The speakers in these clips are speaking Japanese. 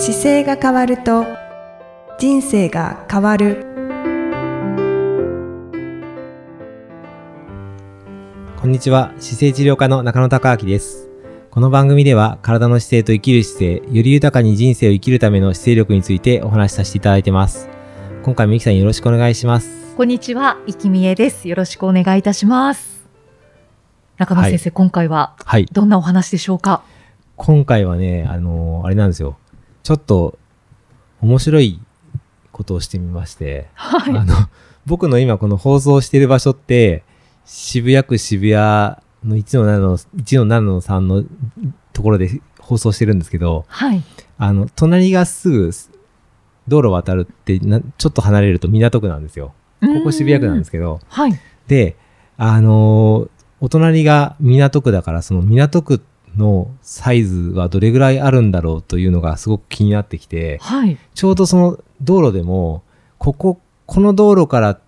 姿勢が変わると人生が変わる。こんにちは。姿勢治療科の中野孝明です。この番組では体の姿勢と生きる姿勢より豊かに人生を生きるための姿勢力についてお話しさせていただいてます。今回もゆきさんよろしくお願いします。こんにちは、いきみえです。よろしくお願いいたします。中野先生、今回ははい。どんなお話でしょうか？今回はねあのーあれなんですよちょっと面白いことをしてみましてはい。あの、僕の今この放送している場所って、渋谷区渋谷の1の7の、1の7の3のところで放送してるんですけど、はい。あの、隣がすぐ道路渡るってな、ちょっと離れると港区なんですよ。ここ渋谷区なんですけど、はい。で、あのーお隣が港区だから、その港区のサイズはどれぐらいあるんだろうというのがすごく気になってきて、はい。ちょうどその道路でも、ここ、この道路から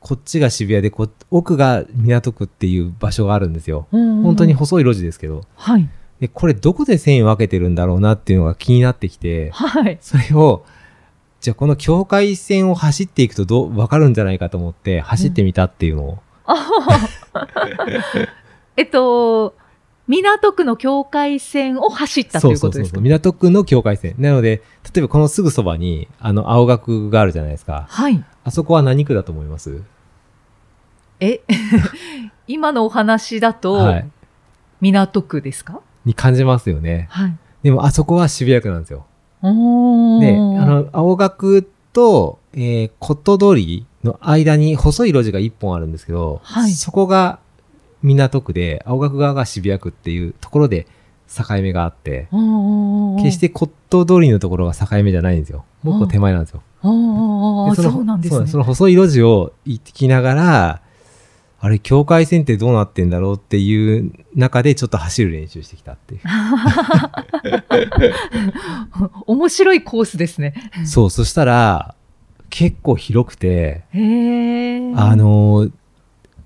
こっちが渋谷でこ、奥が港区っていう場所があるんですよ。本本当に。細い路地ですけど。はい。で、これどこで線分けてるんだろうなっていうのが気になってきて、はい。それを、じゃあこの境界線を走っていくとどう、わかるんじゃないかと思って走ってみたっていうのを。あははえっと、港区の境界線を走ったということですか？港区の境界線。なので、例えばこのすぐそばに、あの、青学があるじゃないですか。はい。あそこは何区だと思います？え、今のお話だと、はい。港区ですか？に感じますよね。はい。でも、あそこは渋谷区なんですよ。おーで、あの、青学と、えー、こと通りの間に細い路地が一本あるんですけど、はいそこが港区で、青学側が渋谷区っていうところで境目があって、決して骨董通りのところが境目じゃないんですよ。もう一個手前なんですよ。おーでのそうなんですね。その細い路地を行きながら、あれ、境界線ってどうなってんだろうっていう中でちょっと走る練習してきたっていう。面白いコースですね。そう、そしたら、結構広くて。あ、のー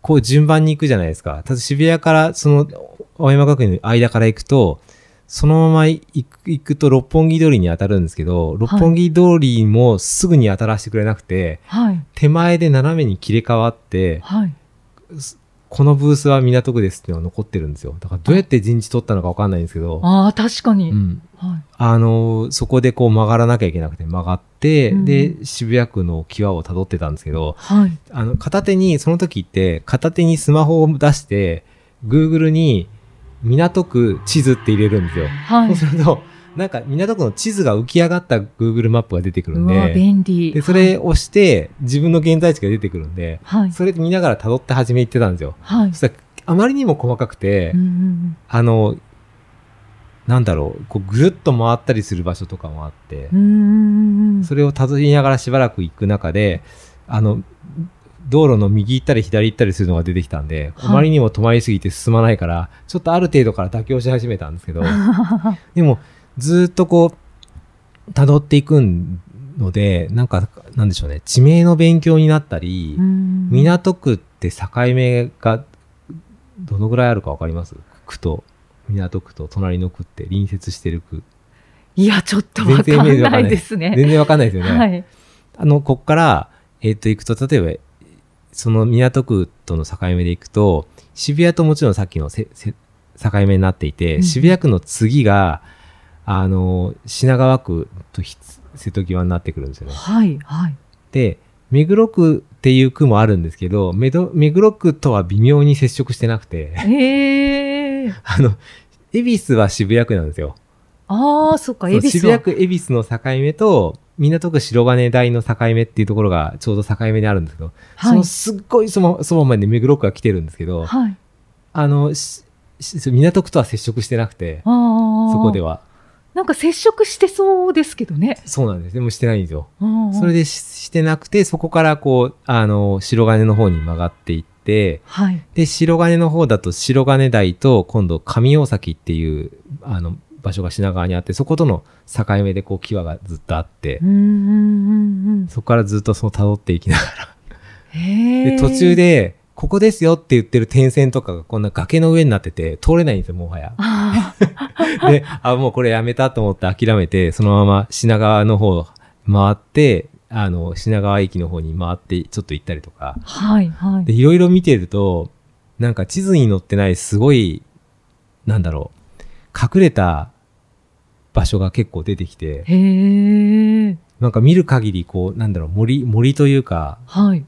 こう順番に行くじゃないですか。ただ渋谷から、その、青山学院の間から行くと、そのまま行くと六本木通りに当たるんですけど、六本木通りもすぐに当たらせてくれなくて、はい。手前で斜めに切り替わって、はい。このブースは港区ですっていうのが残ってるんですよ。だからどうやって陣地取ったのかわかんないんですけど、ああ、確かに。うん。はい。あのーそこでこう曲がらなきゃいけなくて曲がって、うんで、渋谷区の際を辿ってたんですけど、はい。あの、片手に、その時って、片手にスマホを出して、Google に、港区地図って入れるんですよ。はい。そうすると、なんか、港区の地図が浮き上がった Google マップが出てくるんで、便利。で、それを押して、自分の現在地が出てくるんで、はい。それ見ながら辿って始め行ってたんですよ。はい。そしたら、あまりにも細かくて、うんうんあの、なんだろう、こう、ぐるっと回ったりする場所とかもあって。それを辿りながらしばらく行く中で、あの、道路の右行ったり左行ったりするのが出てきたんで、はいあまりにも止まりすぎて進まないから、ちょっとある程度から妥協し始めたんですけど、でも、ずーっとこう、辿っていくので、なんか、なんでしょうね、地名の勉強になったり、うん港区って境目がどのぐらいあるかわかります？区と、港区と隣の区って隣接してる区。いや、ちょっとわかんないですね。全然わかんないですよね。はい。あの、こっから、えっ、と、行くと、例えば、その港区との境目で行くと、渋谷ともちろんさっきのせせ境目になっていて、うん渋谷区の次が、あの、品川区とひ瀬戸際になってくるんですよね。はい。はい。で、目黒区っていう区もあるんですけど、目黒区とは微妙に接触してなくて、へえ。あの、恵比寿は渋谷区なんですよ。ああ、そっか、恵比寿は。渋谷区恵比寿の境目と、港区白金台の境目っていうところがちょうど境目にあるんですけど、そはい。のすっごいそのそばまで目黒区が来てるんですけど、はい。あの、港区とは接触してなくて。そこで。は。なんか接触してそうですけどね。そうなんです。でもしてないんですよ。そそれでししてなくて、そこからこう、あの、白金の方に曲がっていって、はい。で、白金の方だと白金台と今度上大崎っていう、あの、場所が品川にあって、そことの境目でこう、際がずっとあってう、んうんうんうん。そこからずっとその辿っていきながら。で、途中。で、ここですよって言ってる点線とかがこんな崖の上になってて通れないんですよ、もはや。あ で、あ、もうこれやめたと思って諦めて、そのまま品川の方回って、あの、品川駅の方に回ってちょっと行ったりとか。ーはい、はい。で、いろいろ見てると、なんか地図に載ってないすごい、なんだろう、隠れた場所が結構出てきて、へえ。なんか見る限りこう、なんだろう、森、森というか、はい。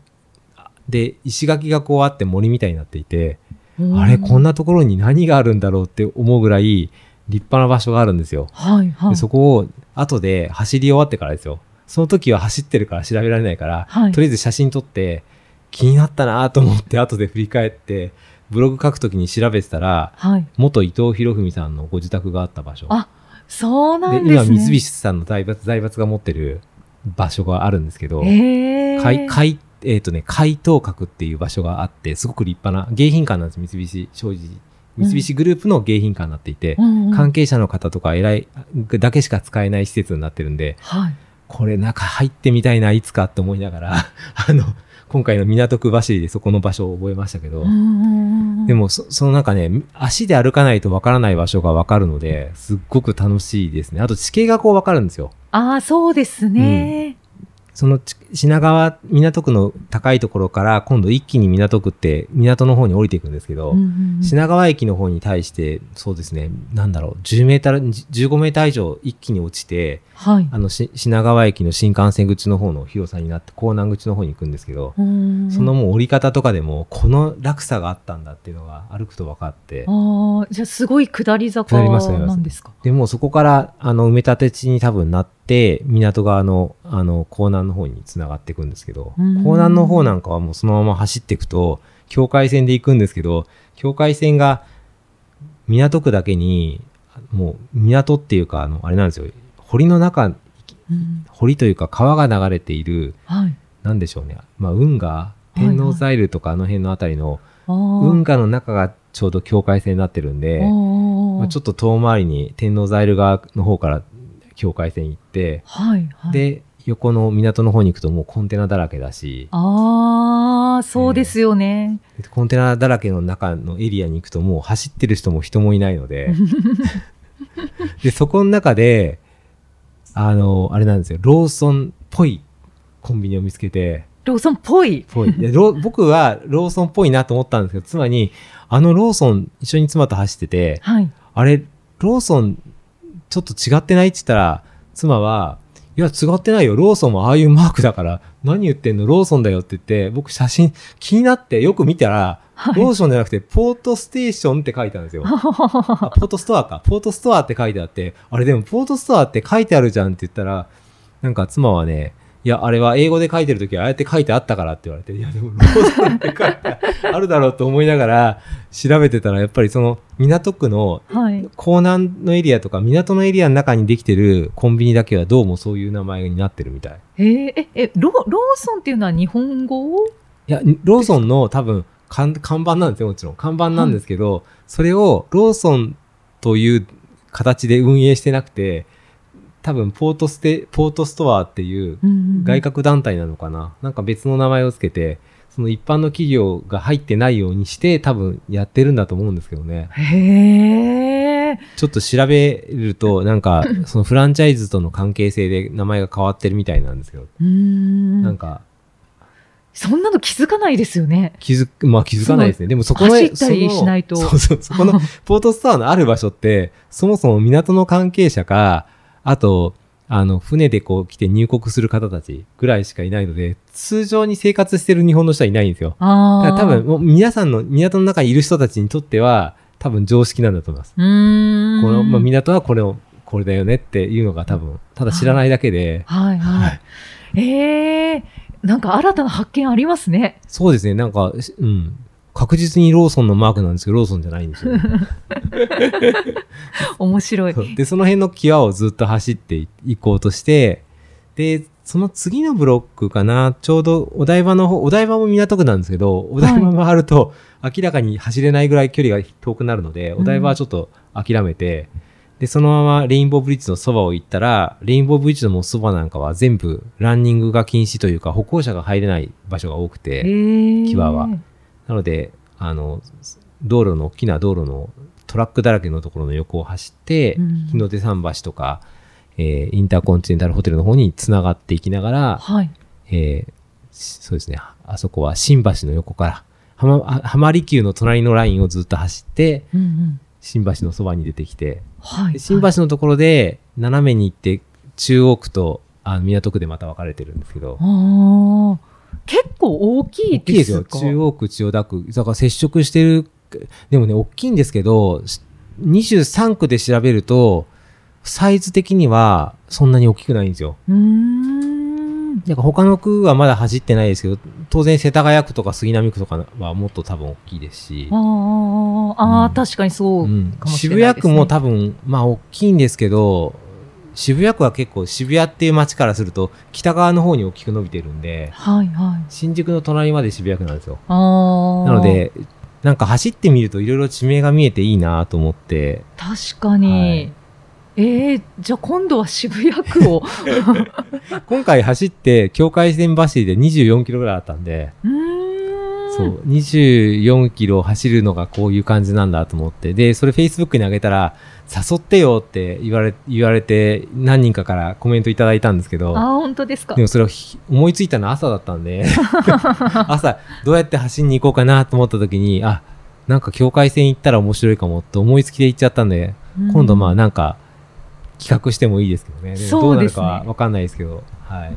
で、石垣がこうあって森みたいになっていて、あれ、こんな。なところに何があるんだろうって思うぐらい立派な場所があるんですよ。はい、はい。でそこを後で走り終わってからですよ。その時は走ってるから調べられないから、はいとりあえず写真撮って気になったなと思って後で振り返ってブログ書く時に調べてたらはい。元伊藤博文さんのご自宅があった場所あそうなでんですね。今三菱さんの財閥財閥が持ってる場所があるんですけど。海海えっ、とね海東閣っていう場所があってすごく立派な迎賓館なんです。三菱商事三菱グループの迎賓館になっていて、うんうん関係者の方とか偉いだけしか使えない施設になってるんではい。これ中入ってみたいないつかって思いながら あの今回の港区走りでそこの場所を覚えましたけど、うんうんうんでもそそのなんかね足で歩かないとわからない場所がわかるのですっごく楽しいですね。あと地形がこうわかるんですよ。ああ、そうですね。そのち品川港区の高いところから今度一気に港区って港の方に降りていくんですけど、うんうんうん品川駅の方に対してそうですねなんだろう10メーター15メーター以上一気に落ちてはい。あのし品川駅の新幹線口の方の広さになって港南口の方に行くんですけど、うんそのもう降り方とかでもこの落差があったんだっていうのが歩くと分かってああ、じゃあすごい下り坂なんですか？でもうそこからあの埋め立て地に多分なって港側のあの港南の方につながっていくんですけどうん。港南の方なんかはもうそのまま走っていくと境界線で行くんですけど境界線が港区だけにもう港っていうかあのあれなんですよ。堀の中うん。堀というか川が流れているはい。なんでしょうね、まあ、運河天王ザイルとかあの辺のあたりの。運河の中がちょうど境界線になってるんで、まあ、ちょっっと遠回りに天王ザイル側の方から境界線行って、と、はい、はい。、で横の港の方に行くともうコンテナだらけだしああ、そうですよね。コンテナだらけの中のエリアに行くともう走ってる人も人もいないので でそこの中であのあれなんですよローソンっぽいコンビニを見つけてローソンっぽい？ぽいいやロ 僕はローソンっぽいなと思ったんですけど妻にあのローソン一緒に妻と走っててはい。あれローソンちょっと違ってないって言ったら妻はいや違ってないよローソンもああいうマークだから何言ってんの？ローソンだよって言って僕写真気になってよく見たら、はいローソンじゃなくてポートステーションって書いてあるんですよ。あポートストアか。ポートストアって書いてあって、あれでもポートストアって書いてあるじゃんって言ったら、なんか妻はね、いや、あれは英語で書いてるときはああやって書いてあったからって言われて、いや、でもローソンって書いてあるだろうと思いながら調べてたら、やっぱりその港区のはい。港南のエリアとか港のエリアの中にできてるコンビニだけはどうもそういう名前になってるみたい。えー、え、え、ロローソンっていうのは日本語？いや、ローソンの多分看看板なんですよ、もちろん。看板なんですけど、それをローソンという形で運営してなくて、多分ポートステ、ポートストアっていう外国郭団体なのかな、なんか別の名前をつけて、その一般の企業が入ってないようにして多分やってるんだと思うんですけどね。へえ。ちょっと調べると、なんかそのフランチャイズとの関係性で名前が変わってるみたいなんですけど、うーん。なんかそんなの気づかないですよね。気づく、まあ気づかないですね。でもそこの、走ったりしないとそうそう、そこの ポートストアのある場所って、そもそも港の関係者か、あと、あの、船でこう来て入国する方たちぐらいしかいないので、通常に生活してる日本の人はいないんですよ。ああ。だから多分、もう皆さんの、港の中にいる人たちにとっては、多分常識なんだと思います。この、まあ、港はこれを、これだよねっていうのが多分、ただ知らないだけで、はいはい。ええなんか新たな発見ありますね。そうですね、なんか、うん。確実にローソンのマークなんですけど、ローソンじゃないんですよ、ね。面白い。で、その辺の際をずっと走っていこうとして、で、その次のブロックかな、ちょうどお台場の方、お台場も港区なんですけど、お台場回ると明らかに走れないぐらい距離が遠くなるので、んお台場はちょっと諦めて、で、そのままレインボーブリッジのそばを行ったら、レインボーブリッジのもうそばなんかは全部ランニングが禁止というか、歩行者が入れない場所が多くて、ええ際はなので、あの、道路の、大きな道路のトラックだらけのところの横を走って、うん日の出桟橋とか、えーインターコンチネンタルホテルの方に繋がっていきながら、はい。えーしそうですね、あそこは新橋の横から、浜離宮の隣のラインをずっと走って、うんうん。新橋のそばに出てきて、はい。で新橋のところで斜めに行って、中央区とあ港区でまた分かれてるんですけど。結構大きい大きいですよ。か中央区、千代田区。だから接触してる、でもね、大きいんですけど、し23区で調べると、サイズ的にはそんなに大きくないんですよ。うーん。だから他の区はまだ走ってないですけど、当然世田谷区とか杉並区とかはもっと多分大きいですしあ、あ、ああ、うん確かにそううんかもし渋れないです、ね。谷区も多分、まあ大きいんですけど、渋谷区は結構渋谷っていう街からすると北側の方に大きく伸びてるんで、はいはい。新宿の隣まで渋谷区なんですよ。なの、で、なんか走ってみるといろいろ地名が見えていいなと思って、確かに。はいええじゃあ今度は渋谷区を。今回走って境界線走りで24キロぐらいあったんで、うーん。そう、24キロ走るのがこういう感じなんだと思って、で、それ Facebook に上げたら、誘ってよって言われ、言われて、何人かからコメントいただいたんですけど、ああ、本当ですかで。もそれをひ思いついたのは朝だったんで、朝どうやって走りに行こうかなと思った時に、あ、なんか境界線行ったら面白いかもって思いつきで行っちゃったんで、今度まあなんか企画してもいいですけどね。でもどうなるかはわかんないですけど、はい。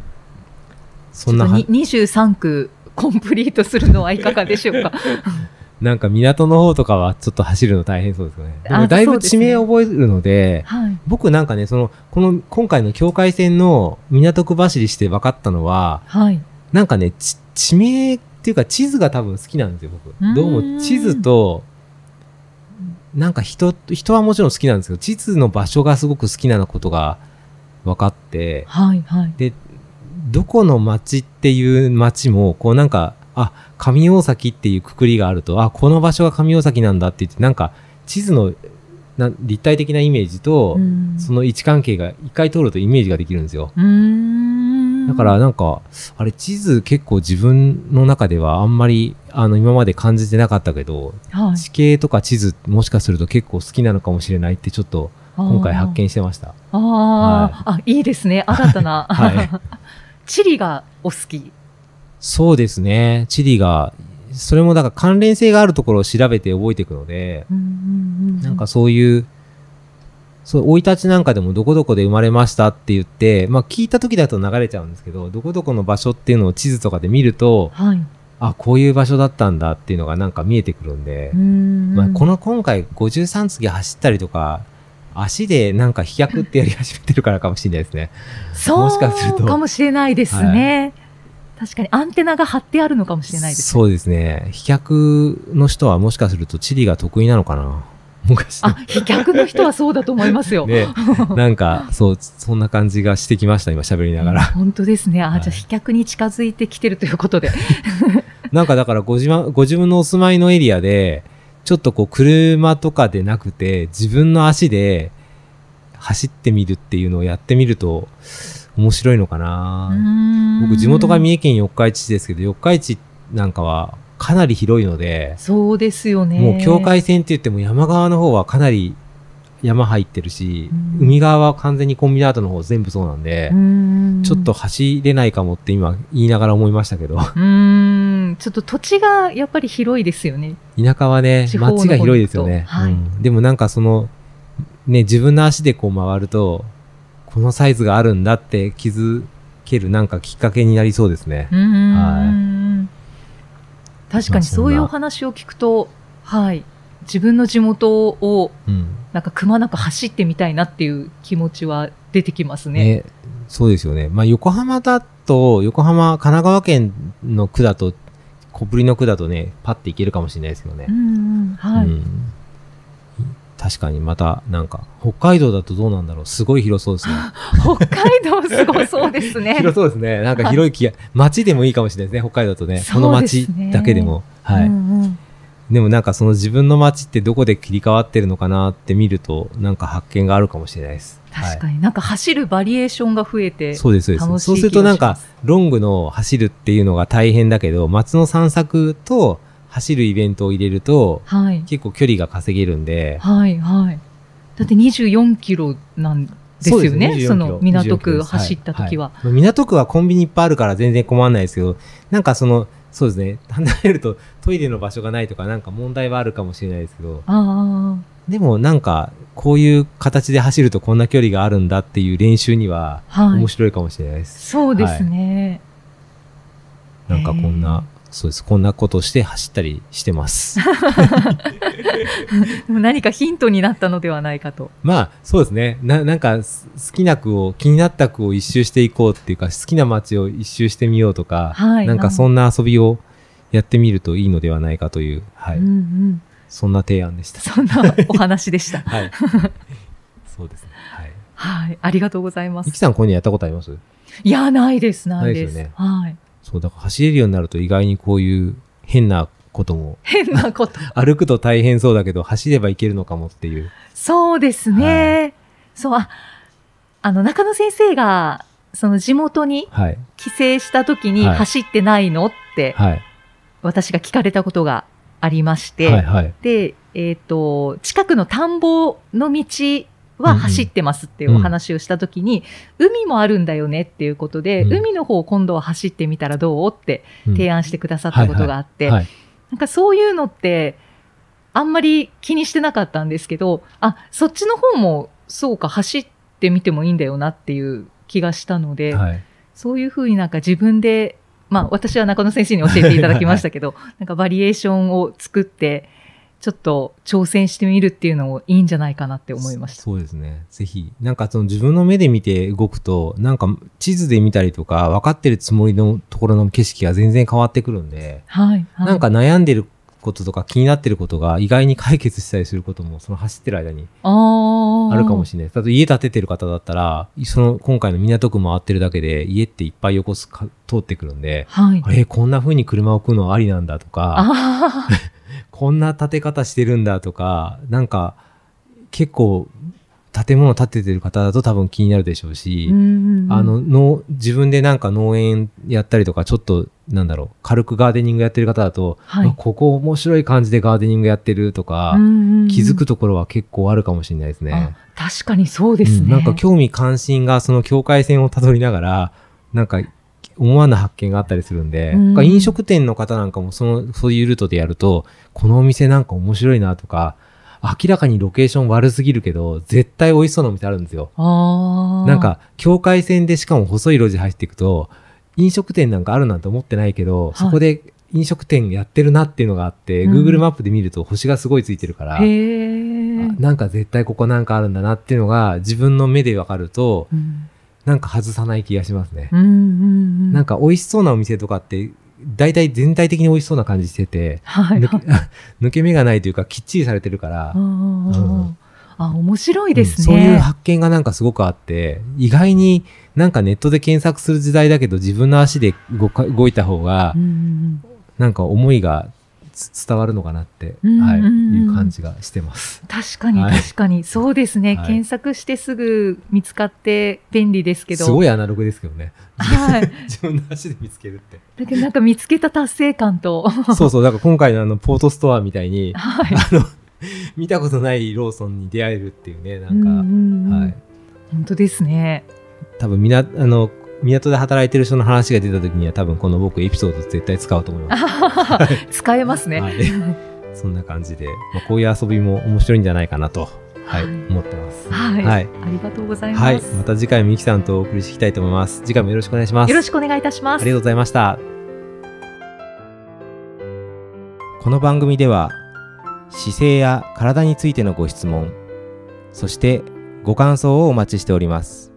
そんなはちょっとに23区コンプリートするのはいかがでしょうか？なんか港の方とかはちょっと走るの大変そうですよね。であもだいぶ地名を覚えるので、はい。僕なんかね、その、この今回の境界線の港区走りして分かったのは、はい。なんかね、ち地名っていうか地図が多分好きなんですよ、僕どうも地図と、なんか人、人はもちろん好きなんですけど、地図の場所がすごく好きなことが分かって、はい。はい。で、どこの町っていう町も、こうなんか、あ、上大崎っていうくくりがあると、あ、この場所が上大崎なんだって言って、なんか地図のな立体的なイメージと、うんその位置関係が一回通るとイメージができるんですよ。だからなんか、あれ地図結構自分の中ではあんまりあの今まで感じてなかったけど、はい、地形とか地図もしかすると結構好きなのかもしれないってちょっと今回発見してました。あーあー、あ、いいですね。新たな。はい チリがお好き？そうですね。地理が、それもだから関連性があるところを調べて覚えていくので、うんうんうんなんかそういう、そう、生い立ちなんかでもどこどこで生まれましたって言って、まあ聞いた時だと流れちゃうんですけど、どこどこの場所っていうのを地図とかで見ると、はい。あ、こういう場所だったんだっていうのがなんか見えてくるんで、まあ、この、の今回53次走ったりとか、足でなんか飛脚ってやり始めてるからかもしれないですね。そうもしかするとかもしれないですね。確かにアンテナが張ってあるのかもしれないですね。そうですね。飛脚の人はもしかすると地理が得意なのかなもしかしてあ、飛脚の人はそうだと思いますよ。ね、なんか、そう、そんな感じがしてきました、今喋りながら。本当ですね。あ、はいじゃあ飛脚に近づいてきてるということで。なんかだからご自分、ご自分のお住まいのエリアで、ちょっとこう、車とかでなくて、自分の足で走ってみるっていうのをやってみると、面白いのかな僕、地元が三重重県四日市市ですけど、四日市なんかはかなり広いので、そうですよね。もう境界線って言っても山側の方はかなり山入ってるし、うん。海側は完全にコンビナートの方全部そうなんで、うん。ちょっと走れないかもって今言いながら思いましたけど、うーん、ちょっと土地がやっぱり広いですよね。田舎はね、街が広いですよね。はい。うん。でもなんかその、ね、自分の足でこう回ると、このサイズがあるんだって気づけるなんかきっかけになりそうですね。は確かにそういうお話を聞くと、はい、自分の地元をうん。なんかくまなく走ってみたいなっていう気持ちは出てきますね。ね、そうですよね。まあ横浜だと、横浜、神奈川県の区だと、小ぶりの区だとね、パッて行けるかもしれないですけどねう。んうん、はい、うん確かにまた、なんか、北海道だとどうなんだろう。すごい広そうですね。北海道すごそうですね。広そうですね。なんか広い気が、街でもいいかもしれないですね、北海道だとね。このそうです街ねだけでも。はい。うんうんでもなんかその自分の街ってどこで切り替わってるのかなって見ると、なんか発見があるかもしれないです。に。確かになんか走るバリエーションが増えて、そうです、そうです。そうするとなんかロングの走るっていうのが大変だけど、街の散策と走るイベントを入れると、はい。結構距離が稼げるんで、はい、はい。だって24キロなんですよね？そ24の港区24走った時は。いい港区はコンビニいっぱいあるから全然困らないですけど、なんかその、そうですね、離れるとトイレの場所がないとかなんか問題はあるかもしれないですけど、あでもなんか、こういう形で走るとこんな距離があるんだっていう練習には面。白いかもしれないです。そうですね。なんかこんな、そうです。こんなことをして走ったりしてます。何かヒントになったのではないかと。まあ、そうですね。な、なんか、す好きな区を、気になった区を一周していこうっていうか、好きな街を一周してみようとか、はいなんかそんな遊びをやってみるといいのではないかという、はい。うんうん。そんな提案でした。そんなお話でした。はい。そうですね。はい。はい。ありがとうございますミキ。さん、こういうのやったことあります？いや、ないです、ないです。ですよねはい。そう、だから走れるようになると意外にこういう変なことも、変なこと。歩くと大変そうだけど、走ればいけるのかもっていう。そうですね。そう、あ、あの、中野先生が、その地元にはい。帰省した時にはい走ってないのって、はい。私が聞かれたことがありまして、はい。はい。で、えっ、と、近くの田んぼの道は走ってますっていうお話をしたときに、海もあるんだよねっていうことで、うん。海の方を今度は走ってみたらどう？って提案してくださったことがあって、はい。なんかそういうのって、あんまり気にしてなかったんですけど、あ、そっちの方もそうか、走ってみてもいいんだよなっていう気がしたので、はい。そういうふうになんか自分で、まあ私は中野先生に教えていただきましたけど、なんかバリエーションを作って、ちょっと挑戦してみるっていうのもいいんじゃないかなって思いました。そうですね。ぜひ。なんかその自分の目で見て動くと、なんか地図で見たりとか、分かってるつもりのところの景色が全然変わってくるんで、はい。はいなんか悩んでることとか気になってることが意外に解決したりすることも、その走ってる間にあるかもしれない。例えば家建ててる方だったら、その今回の港区回ってるだけで家っていっぱい横すか通ってくるんで、はい。あれ、こんな風に車を置くのありなんだとか、あ こんな建て方してるんだとか、なんか結構建物建ててる方だと多分気になるでしょうし、ーあ、の、農自分でなんか農園やったりとか、ちょっと、なんだろう、軽くガーデニングやってる方だと、はいあここ面白い感じでガーデニングやってるとか、気づくところは結構あるかもしれないですねあ。確かにそうですね。うんなんか興味関心がその境界線をたどりながら、なんか思わぬ発見があったりするんで、うん。飲食店の方なんかもその、そういうルートでやると、このお店なんか面白いなとか、明らかにロケーション悪すぎるけど、絶対美味しそうなお店あるんですよ。なん、か、境界線でしかも細い路地入っていくと、飲食店なんかあるなんて思ってないけど、い。そこで飲食店やってるなっていうのがあって、うん。Google マップで見ると星がすごいついてるから、なんか絶対ここなんかあるんだなっていうのが自分の目でわかると、うんなんか外さない気がしますね。うんうんうんなんか美味しそうなお店とかって、大体全体的に美味しそうな感じしてて、はい。抜け 抜け目がないというかきっちりされてるから、うんうんあ、面白いですね。そういう発見がなんかすごくあって、意外になんかネットで検索する時代だけど自分の足で動か動いた方がうん、うんなんか思いがつ伝わるのかなって、うんはい、うんいう感じがしてます。確かにはい確かに、そうですね、はい検索してすぐ見つかって便利ですけど。すごいアナログですけどね。はい。自分の足で見つけるって。だけどなんか見つけた達成感と。そうそう、だから今回のあの、ポートストアみたいに、はい。あの、見たことないローソンに出会えるっていうね、なんか、うんうんうんはい。本当ですね。多分みな、あの、港で働いてる人の話が出た時には多分この僕エピソード絶対使うと思います。使えますね。はいそんな感じで、まあ、こういう遊びも面白いんじゃないかなと、はい、はい思ってます。はい、はいありがとうございます。はい。また次回もゆきさんとお送りしていきたいと思います。次回もよろしくお願いします。よろしくお願いいたします。ありがとうございました。この番組では姿勢や体についてのご質問、そしてご感想をお待ちしております。